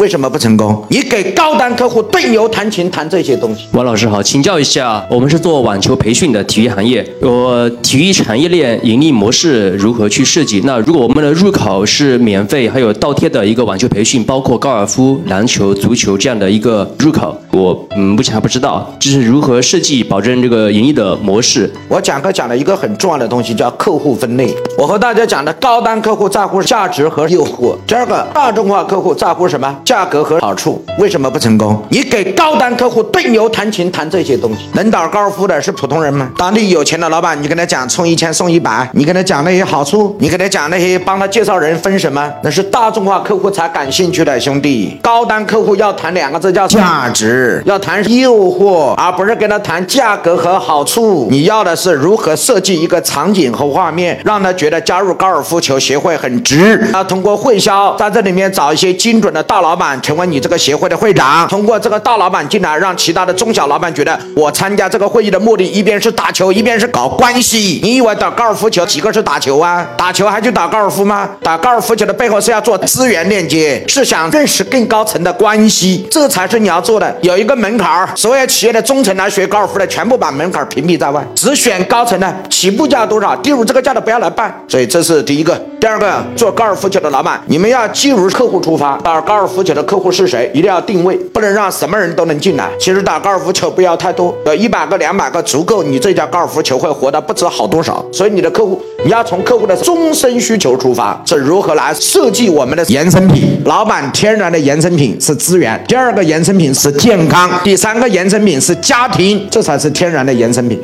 为什么不成功？你给高端客户对牛弹琴弹这些东西。王老师好，请教一下，我们是做网球培训的体育行业，我体育产业链盈利模式如何去设计？那如果我们的入口是免费，还有倒贴的一个网球培训，包括高尔夫、篮球、足球这样的一个入口，我嗯目前还不知道，就是如何设计保证这个盈利的模式。我讲课讲了一个很重要的东西，叫客户分类。我和大家讲的高端客户在乎价值和诱惑，第二个大众化客户在乎什么？价格和好处。为什么不成功？你给高端客户对牛弹琴谈这些东西，能打高尔夫的是普通人吗？当地有钱的老板，你跟他讲充一千送一百，你跟他讲那些好处，你跟他讲那些帮他介绍人分什么，那是大众化客户才感兴趣的兄弟。高端客户要谈两个字叫价值，要谈诱惑，而不是跟他谈价格和好处。你要的是如何设计一个场景和画面，让他觉得加入高尔夫球协会很值。要通过会销在这里面找一些精准的大老板成为你这个协会的会长，通过这个大老板进来，让其他的中小老板觉得我参加这个会议的目的，一边是打球，一边是搞关系。你以为打高尔夫球几个是打球啊？打球还去打高尔夫吗？打高尔夫球的背后是要做资源链接，是想认识更高层的关系，这才是你要做的。有一个门槛儿，所有企业的中层来学高尔夫的，全部把门槛屏蔽在外，只选高层的，起步价多少，低于这个价的不要来办。所以这是第一个。第二个，做高尔夫球的老板，你们要基于客户出发，打高尔夫球的客户是谁，一定要定位，不能让什么人都能进来。其实打高尔夫球不要太多，有一百个、两百个足够，你这家高尔夫球会活得不知好多少。所以你的客户，你要从客户的终身需求出发，是如何来设计我们的衍生品？老板天然的衍生品是资源，第二个衍生品是健健康，第三个衍生品是家庭，这才是天然的衍生品。